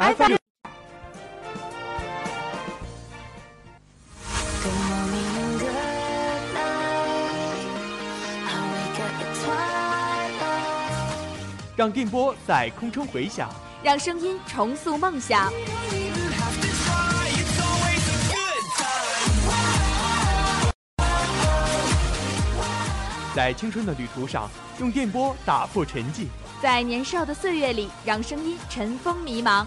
FM. 让电波在空中回响，让声音重塑梦想。在青春的旅途上，用电波打破沉寂。在年少的岁月里，让声音尘封迷茫。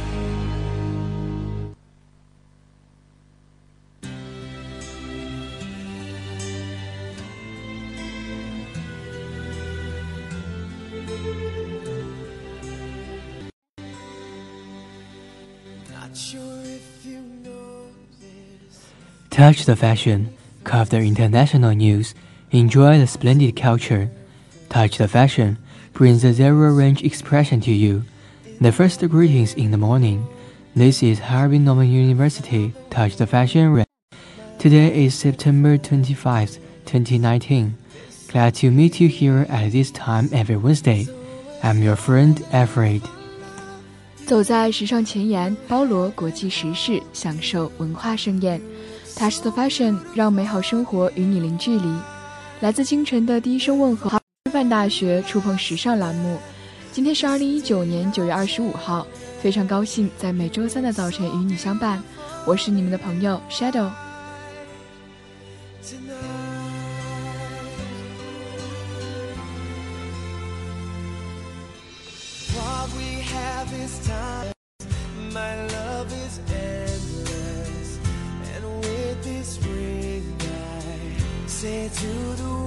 Touch the fashion, cover the international news, enjoy the splendid culture. Touch the fashion brings the zero range expression to you. The first greetings in the morning. This is Harbin Normal University Touch the Fashion. Ra- Today is September 25th, 2019. Glad to meet you here at this time every Wednesday. I'm your friend Alfred. 走在时尚前沿，包罗国际时事，享受文化盛宴。 Taste fashion，让美好生活与你零距离。来自京城的第一声问候，师范大学触碰时尚栏目。今天是二零一九年九月二十五号，非常高兴在每周三的早晨与你相伴。我是你们的朋友 Shadow。To the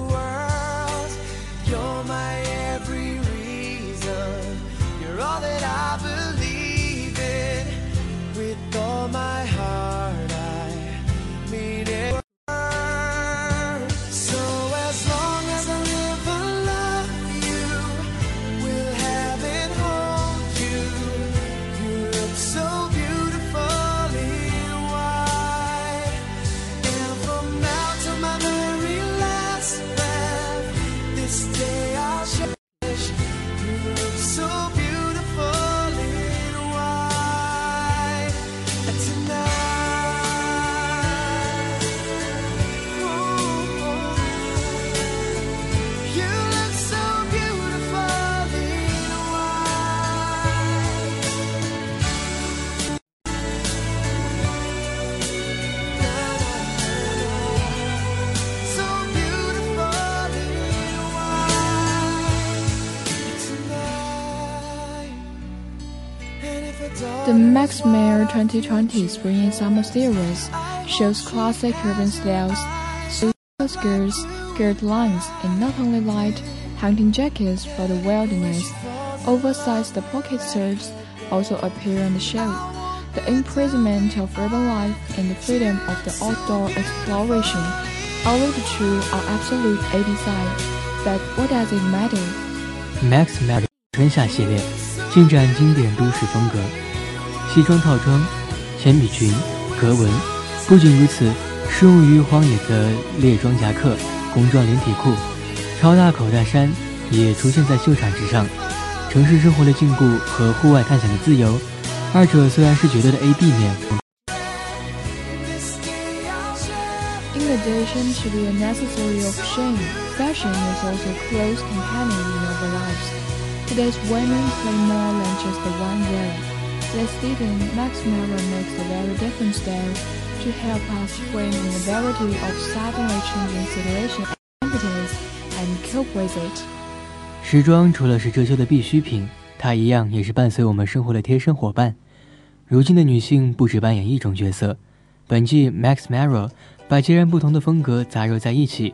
Max Mara 2020 Spring and Summer Series shows classic urban styles, super skirts, skirt lines, and not only light hunting jackets for the wilderness, oversized pocket shirts also appear on the show. The imprisonment of urban life and the freedom of the outdoor exploration, all of the two are absolute 80 sides, but what does it matter? Max Mara 春夏系列，尽展经典都市风格。西装套装、铅笔裙、格纹。不仅如此，适用于荒野的猎装夹克、工装连体裤、超大口袋衫也出现在秀场之上。城市生活的禁锢和户外探险的自由，二者虽然是绝对的 A、B 面。This season, Max Mara makes a very different style to help us swim in a variety of suddenly changing situations and activities and cope with it. 时装除了是遮羞的必需品，它一样也是伴随我们生活的贴身伙伴。如今的女性不止扮演一种角色，本季 Max Mara 把截然不同的风格杂糅在一起，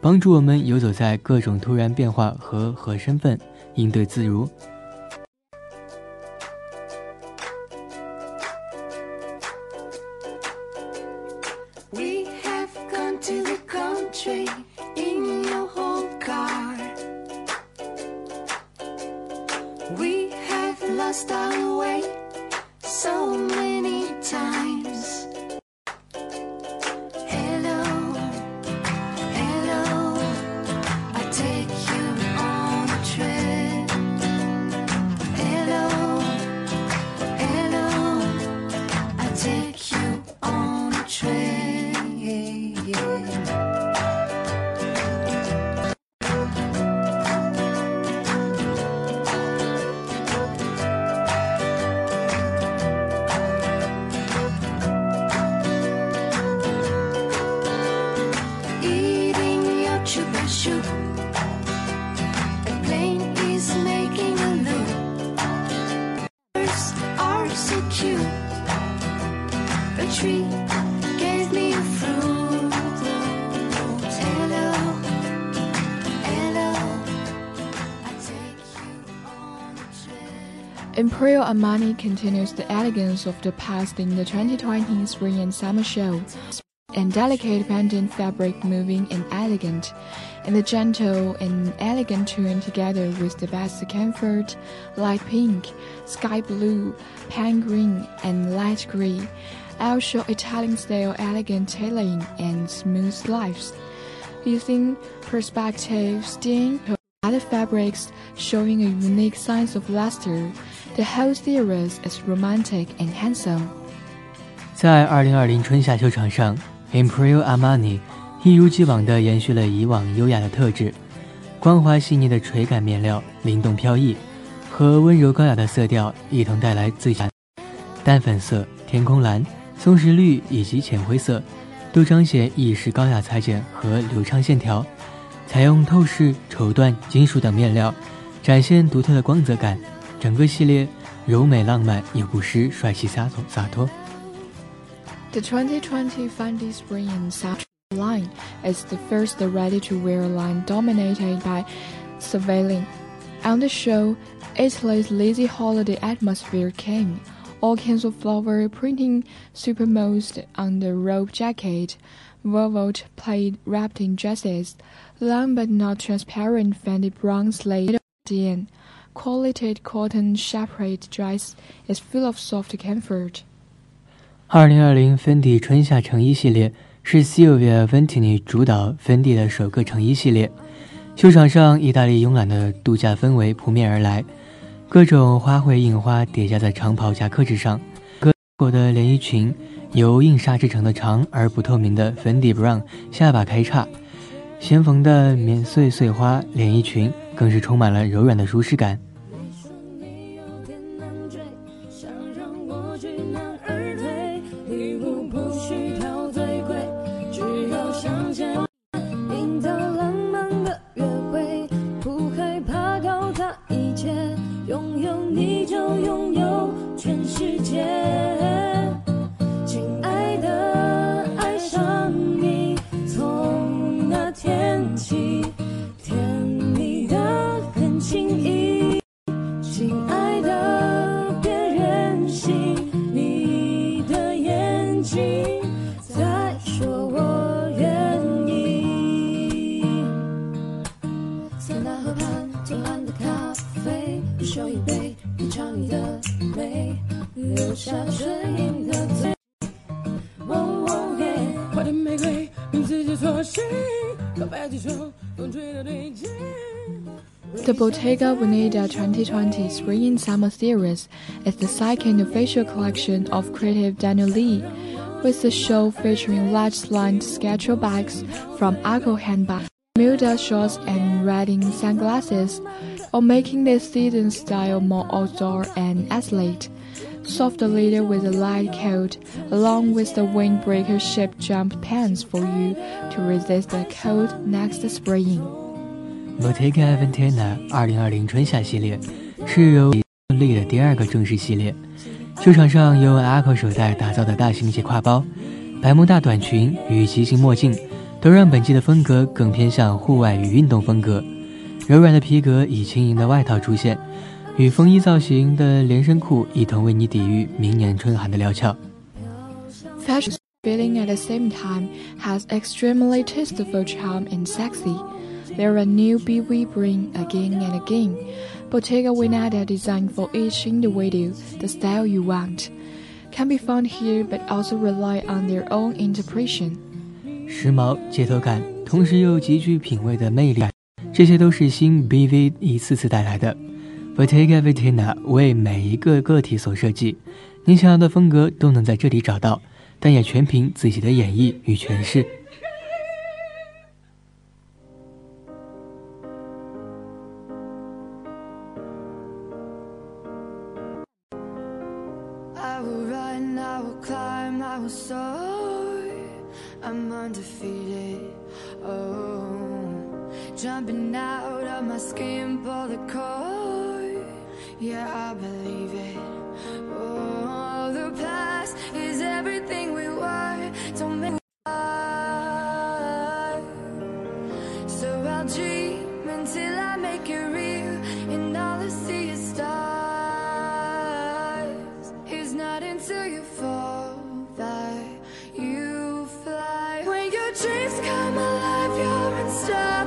帮助我们游走在各种突然变化和和身份，应对自如。Emporio Armani continues the elegance of the past in the 2020 spring and summer show. And delicate pendant fabric moving and elegant, and the gentle and elegant tune together with the best comfort, light pink, sky blue, pan green, and light grey, all show Italian style elegant tailoring and smooth lives. Using perspective to other fabrics showing a unique sense of luster, the whole series is romantic and handsome. 在2020春夏秀场上，Imperial Armani 一如既往地延续了以往优雅的特质，光滑细腻的垂感面料，灵动飘逸，和温柔高雅的色调一同带来最佳淡粉色、天空蓝、松石绿以及浅灰色，都彰显意式高雅裁剪和流畅线条。采用透视、绸缎、金属等面料，展现独特的光泽感。整个系列柔美浪漫，又不失帅气洒脱洒脱。 The 2020 Fendi Spring and Summer line is the first ready-to-wear line dominated by Cervellin. On the show, Italy's lazy holiday atmosphere came. All kinds of flower printing superimposed on the robe jacket, velvet plaid wrapped in dresses, long but not transparent Fendi brown slate in Quality cotton chapered dress is full of soft comfort. 二零二零芬迪春夏成衣系列是 Silvia Ventini 主导芬迪的首个成衣系列。秀场上，意大利慵懒的度假氛围扑面而来，各种花卉印花叠加在长袍夹克之上。各国的连衣裙由硬纱制成的长而不透明的 Fendi brown 下巴开叉，纤缝的棉碎碎花连衣裙更是充满了柔软的舒适感。The Bottega Veneta 2020 Spring Summer Series is the second official collection of creative Daniel Lee, with the show featuring large slant sketcher bags from Arco handbags, Bermuda shorts, and riding sunglasses, or making this season's style more outdoor and athlete. Soft leather with a light coat, along with the windbreaker shaped jump pants for you to resist the cold next spring. Bottega Veneta 二零二零春夏系列是由立的第二个正式系列。秀场上由 Arco 手袋打造的大型斜挎包、白木大短裙与骑行墨镜，都让本季的风格更偏向户外与运动风格。柔软的皮革以轻盈的外套出现，与风衣造型的连身裤一同为你抵御明年春寒的料峭。Fashion feeling at the same time has extremely tasteful charm and sexy. There are new BV bring again and again. Bottega Veneta designed for each individual the style you want. Can be found here but also rely on their own interpretation. 时髦、街头感，同时又极具品味的魅力，这些都是新 BV 一次次带来的。Bottega Veneta 为每一个个体所设计，你想要的风格都能在这里找到，但也全凭自己的演绎与诠释。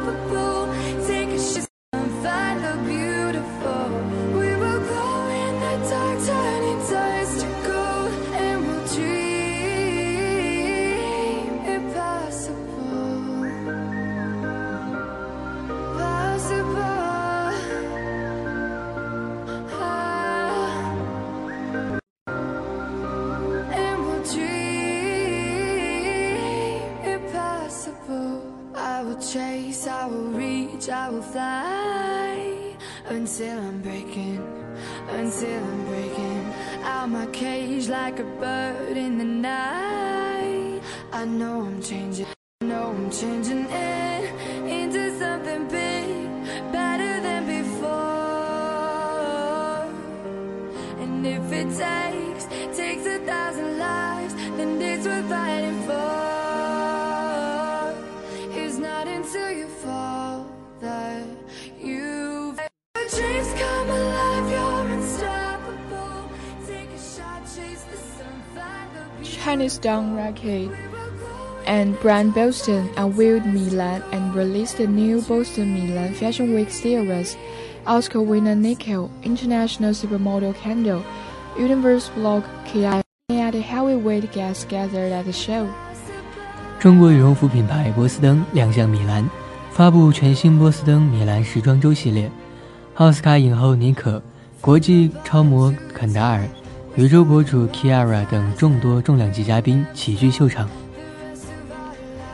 Unstoppable. Take like a bird the beauty. Chinese Down Racket and brand Boston unveiled Milan and released the new Boston Milan Fashion Week series. Oscar winner Nicole, international supermodel Kendall, Universe blog Kia, and the heavyweight guests gathered at the show. 中国羽绒服品牌波司登亮相米兰，发布全新波司登米兰时装周系列。奥斯卡影后妮可、国际超模肯达尔、 宇宙博主 Kiara 等众多重量级嘉宾齐聚秀场。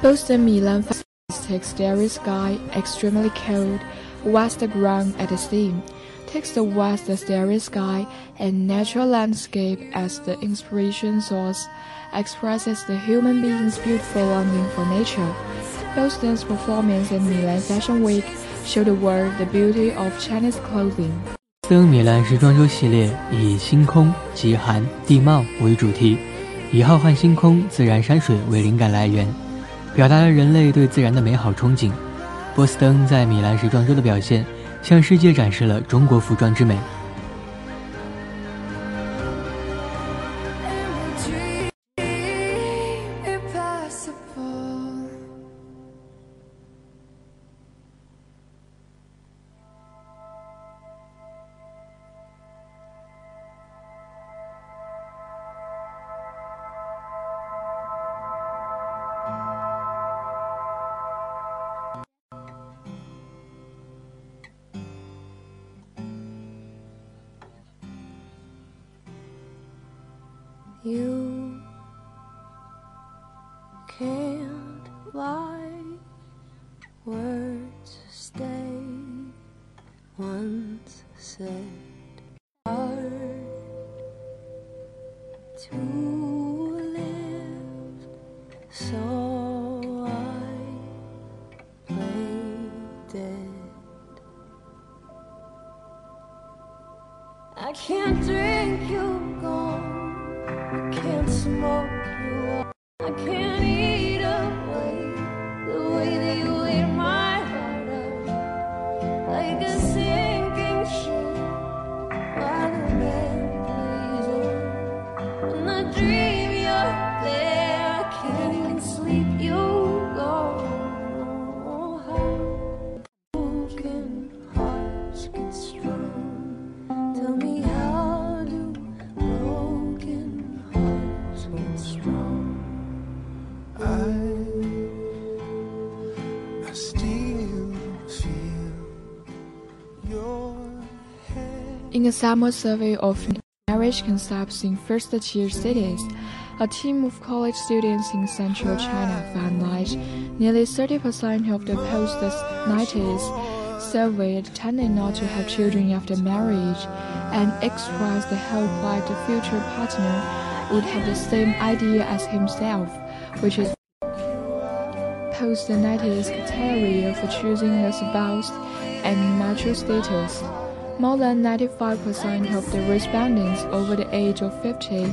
Boston Milan takes Starry Sky, extremely cold, west ground at the theme, takes the west starry sky and natural landscape as the inspiration source, expresses the human being's beautiful longing for nature. Boston's performance in Milan Fashion Week showed the world the beauty of Chinese clothing. 斯登米兰时装周系列以星空、极寒、地貌为主题，以浩瀚星空、自然山水为灵感来源，表达了人类对自然的美好憧憬。波司登在米兰时装周的表现，向世界展示了中国服装之美。I can't drink you gone. I can't smoke you I can't a summer survey of marriage concepts in first-tier cities, a team of college students in central China found that nearly 30% of the post-90s surveyed tended not to have children after marriage. And expressed the hope that the future partner would have the same idea as himself, which is post-90s criteria for choosing a spouse and marital status. More than 95% of the respondents over the age of 50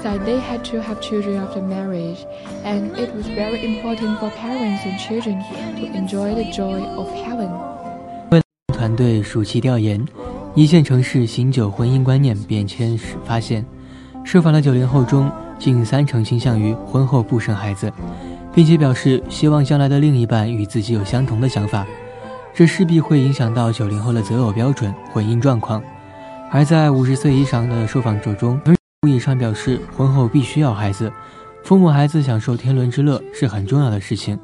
said they had to have children after marriage, and it was very important for parents and children to enjoy the joy of heaven. 团队暑期调研，一线城市醒酒婚姻观念变迁时发现，受访的九零后中，近三成倾向于婚后不生孩子，并且表示希望将来的另一半与自己有相同的想法。这势必会影响到九零后的择偶标准、婚姻状况。而在五十岁以上的受访者中，五以上表示婚后必须要孩子，父母孩子享受天伦之乐是很重要的事情。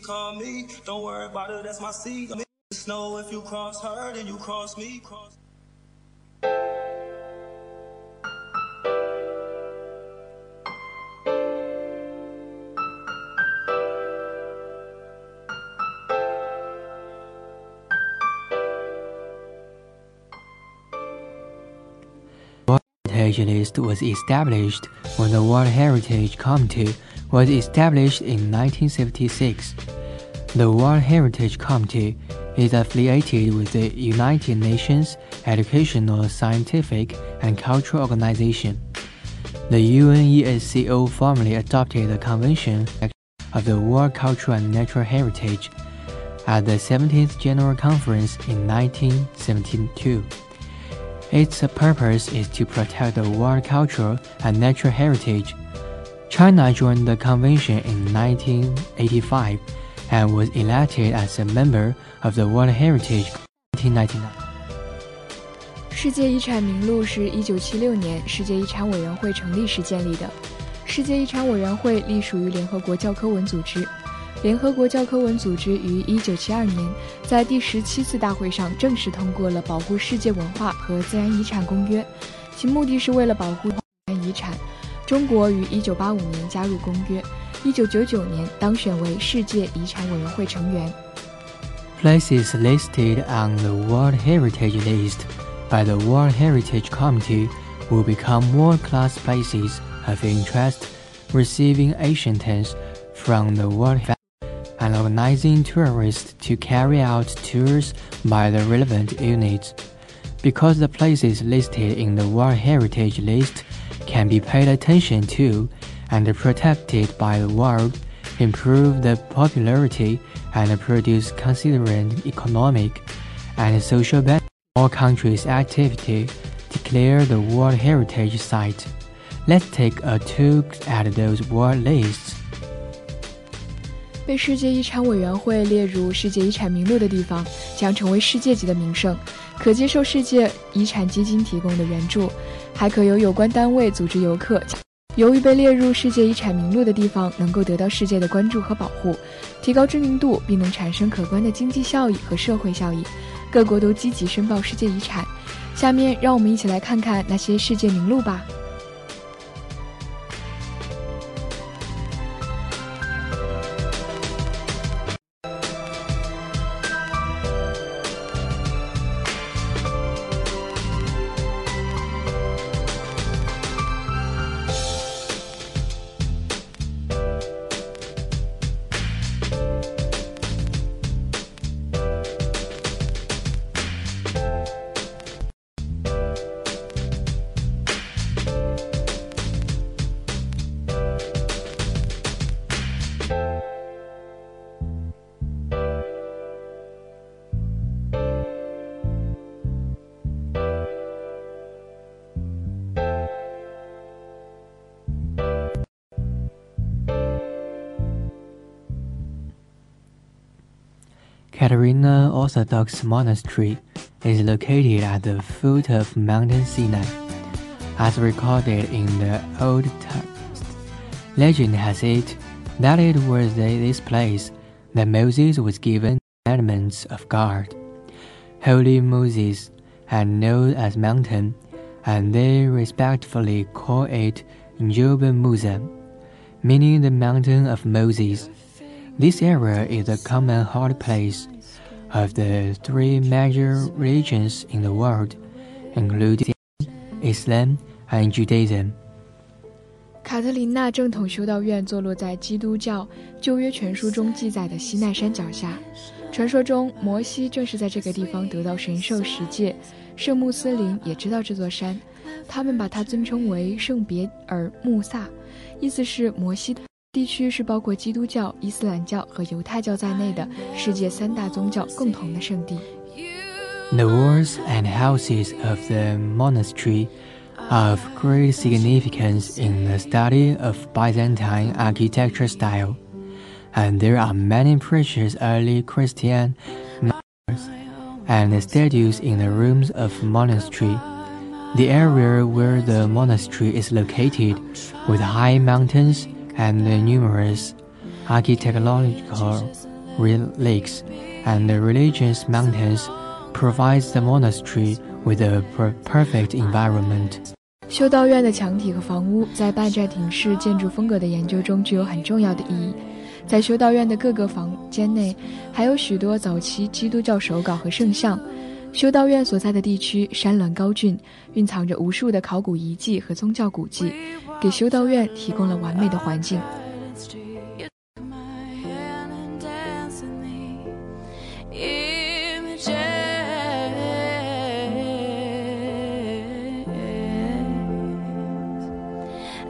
Call me. Don't worry about it, that's my seed. The snow if you cross her, then you cross me. Cross. List was established when the World Heritage Committee was established in 1976. The World Heritage Committee is affiliated with the United Nations Educational, Scientific, and Cultural Organization. The UNESCO formally adopted the Convention of the World Cultural and Natural Heritage at the 17th General Conference in 1972. Its purpose is to protect the world cultural and natural heritage. China joined the convention in 1985 and was elected as a member of the World Heritage 1999. 世界遗产名录是一九七六年世界遗产委员会成立时建立的。世界遗产委员会隶属于联合国教科文组织。联合国教科文组织于一九七二年在第十七次大会上正式通过了《保护世界文化和自然遗产公约》，其目的是为了保护自然遗产。 中国于一九八五年加入公约，一九九九年当选为世界遗产委员会成员。 Places listed on the World Heritage List by the World Heritage Committee will become world-class places of interest, receiving ancients from the world and organizing tourists to carry out tours by the relevant units. because the places listed in the World Heritage List can be paid attention to and protected by the world, improve the popularity and produce considerable economic and social benefit. All countries' activity declare the World Heritage Site. Let's take a look at those world lists. 被世界遗产委员会列入世界遗产名录的地方将成为世界级的名胜，可接受世界遗产基金提供的援助， 还可由有关单位组织游客。由于被列入世界遗产名录的地方能够得到世界的关注和保护，提高知名度，并能产生可观的经济效益和社会效益，各国都积极申报世界遗产。下面让我们一起来看看那些世界名录吧。Katerina Orthodox Monastery is located at the foot of Mountain Sinai. As recorded in the Old Text, legend has it that it was at this place that Moses was given the commandments of God. Holy Moses, and known as Mountain, and they respectfully call it Jebel Musa, meaning the mountain of Moses. This area is a common hard place of the three major religions in the world, including Islam and Judaism. 卡特琳娜正统修道院坐落在基督教旧约全书中记载的西奈山脚下。传说中，摩西正是在这个地方得到神授十诫。圣穆斯林也知道这座山，他们把它尊称为圣别尔穆萨，意思是摩西。地区是包括基督教、伊斯兰教和犹太教在内的世界三大宗教共同的圣地。 The walls and houses of the monastery are of great significance in the study of Byzantine architecture style, and there are many precious early Christian marbles and statues in the rooms of monastery. The area where the monastery is located, with high mountains and numerous archaeological relics and religious mountains, provides the monastery with a per- perfect environment. 修道院的墙体和房屋在拜占庭式建筑风格的研究中具有很重要的意义。在修道院的各个房间内，还有许多早期基督教手稿和圣像。 修道院所在的地区山峦高峻，蕴藏着无数的考古遗迹和宗教古迹，给修道院提供了完美的环境。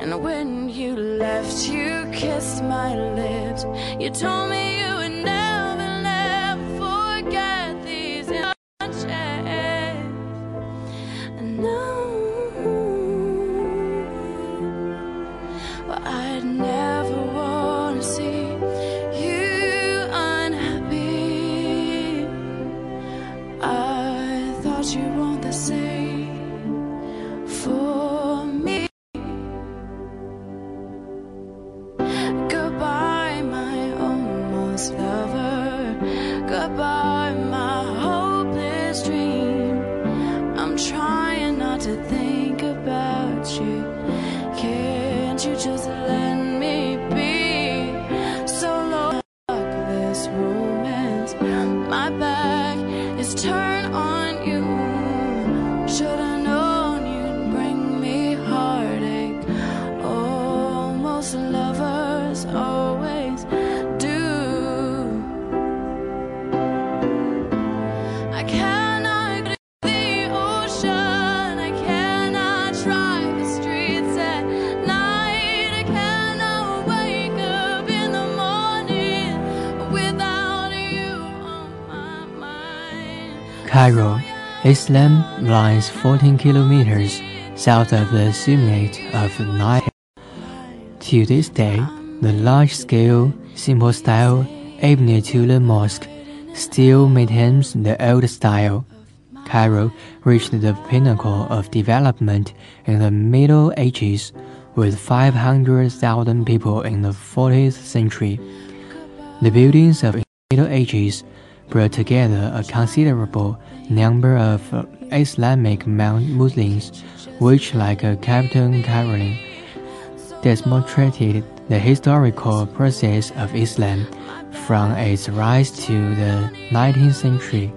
And when you left, you kissed my lips. You told me you Islam lies 14 kilometers south of the summit of Nile. To this day, the large-scale, simple-style Ibn Tulun Mosque still maintains the old style. Cairo reached the pinnacle of development in the Middle Ages with 500,000 people in the 14th century. The buildings of the Middle Ages brought together a considerable number of Islamic Muslims, which, like Captain Caroline, demonstrated the historical process of Islam from its rise to the 19th century.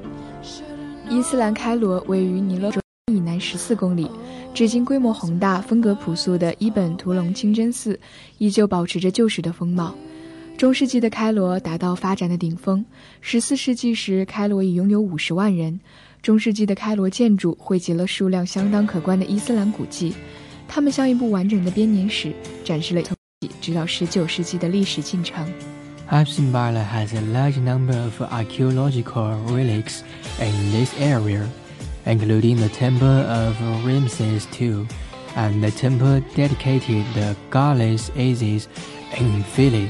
伊斯兰开罗位于尼罗河以南十四公里，至今规模宏大、风格朴素的伊本图隆清真寺依旧保持着旧时的风貌。中世纪的开罗达到发展的顶峰，十四世纪时开罗已拥有五十万人。 中世纪的开罗建筑汇集了数量相当可观的伊斯兰古迹，它们像一部完整的编年史，展示了直到19世纪的历史进程。Abu Simbel has a large number of archaeological relics in this area, including the temple of Ramses II and the temple dedicated the goddess Isis in Philae.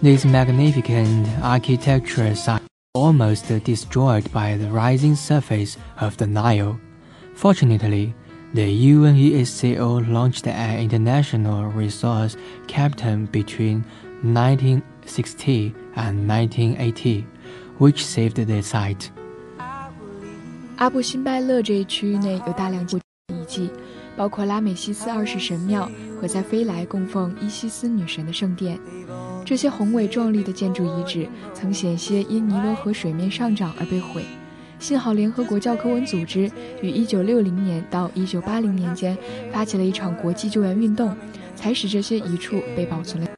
This magnificent architecture site almost destroyed by the rising surface of the Nile. Fortunately, the UNESCO launched an international resource captain between 1960 and 1980, which saved the site. 阿布辛拜勒这一区域内有大量古遗迹，包括拉美西斯二世神庙和在菲莱供奉伊西斯女神的圣殿。 这些宏伟壮丽的建筑遗址曾险些因尼罗河水面上涨而被毁，幸好联合国教科文组织于1960年到1980年间发起了一场国际救援运动，才使这些遗处被保存了。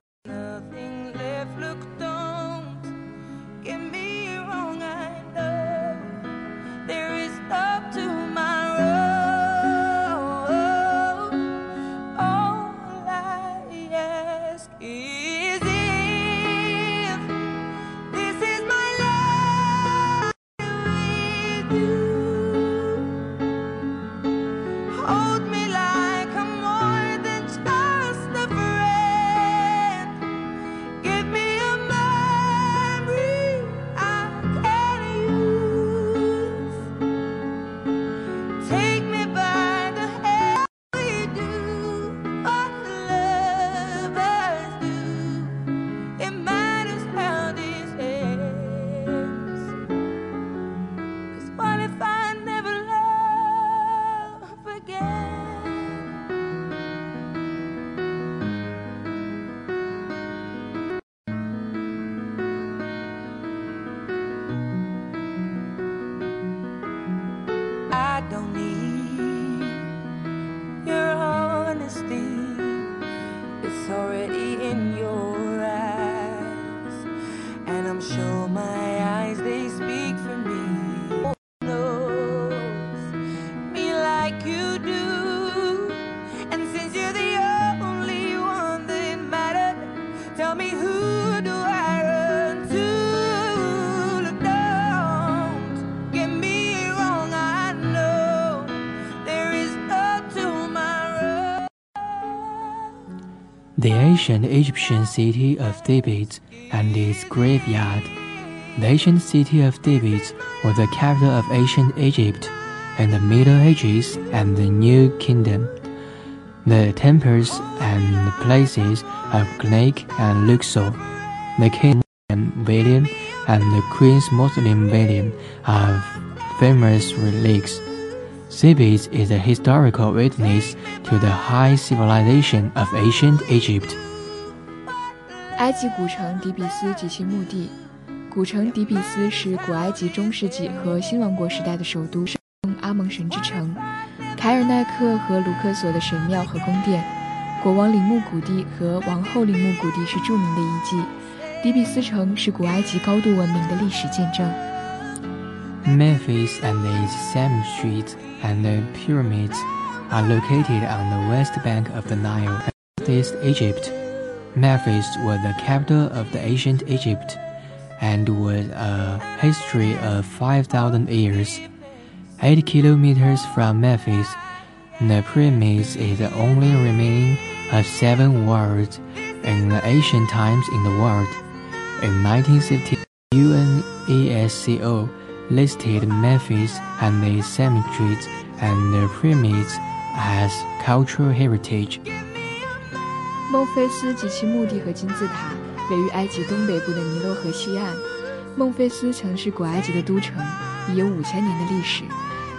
Ancient Egyptian city of Thebes and its graveyard. The ancient city of Thebes was the capital of ancient Egypt in the Middle Ages and the New Kingdom. The temples and places of Karnak and Luxor, the King William and the Queen's Muslim William are famous relics. Thebes is a historical witness to the high civilization of ancient Egypt. 埃及古城底比斯及其墓地。古城底比斯是古埃及中世纪和新王国时代的首都，阿蒙神之城。凯尔奈克和卢克索的神庙和宫殿，国王陵墓谷地和王后陵墓谷地是著名的遗迹。底比斯城是古埃及高度文明的历史见证。Memphis and its Sam Street and pyramids are located on the west bank of the Nile, East Egypt. Memphis was the capital of the ancient Egypt. and with a history of 5,000 years. 8 kilometers from Memphis, the pyramids is the only remaining of seven worlds in the ancient times in the world. In 1950, UNESCO listed Memphis and its cemeteries and the pyramids as cultural heritage. 孟菲斯及其墓地和金字塔位于埃及东北部的尼罗河西岸。孟菲斯曾是古埃及的都城，已有五千年的历史。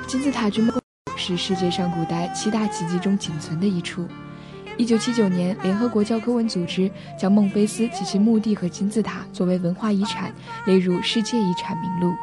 金字塔之墓是世界上古代七大奇迹中仅存的一处。一九七九年，联合国教科文组织将孟菲斯及其墓地和金字塔作为文化遗产列入世界遗产名录。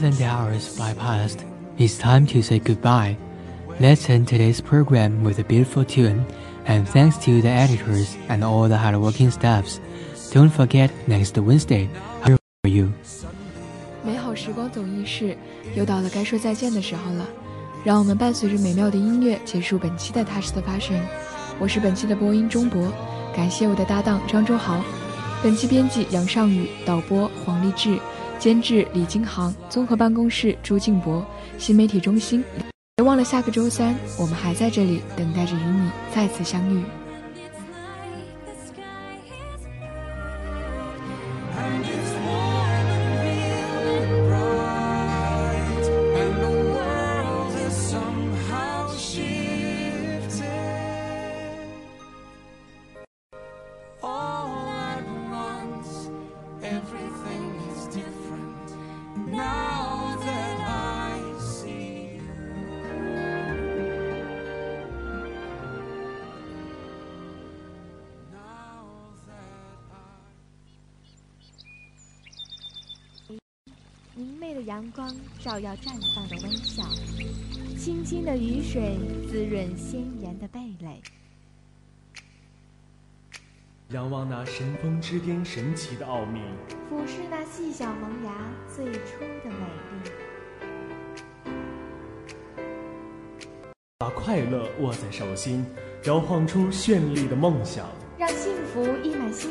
70 hours fly past. It's time to say goodbye. Let's end today's program with a beautiful tune, and thanks to the editors and all the hardworking staffs. Don't forget next Wednesday. Here for you. 美好时光总易逝，又到了该说再见的时候了。让我们伴随着美妙的音乐结束本期的《踏实的发声》。我是本期的播音钟博，感谢我的搭档张周豪，本期编辑杨尚宇，导播黄立志。监制李金航，综合办公室朱静博，新媒体中心。别忘了下个周三，我们还在这里等待着与你再次相遇。阳光照耀绽放的微笑，清清的雨水滋润鲜艳的蓓蕾。仰望那神峰之巅神奇的奥秘，俯视那细小萌芽最初的美丽。把快乐握在手心，摇晃出绚丽的梦想。让幸福溢满心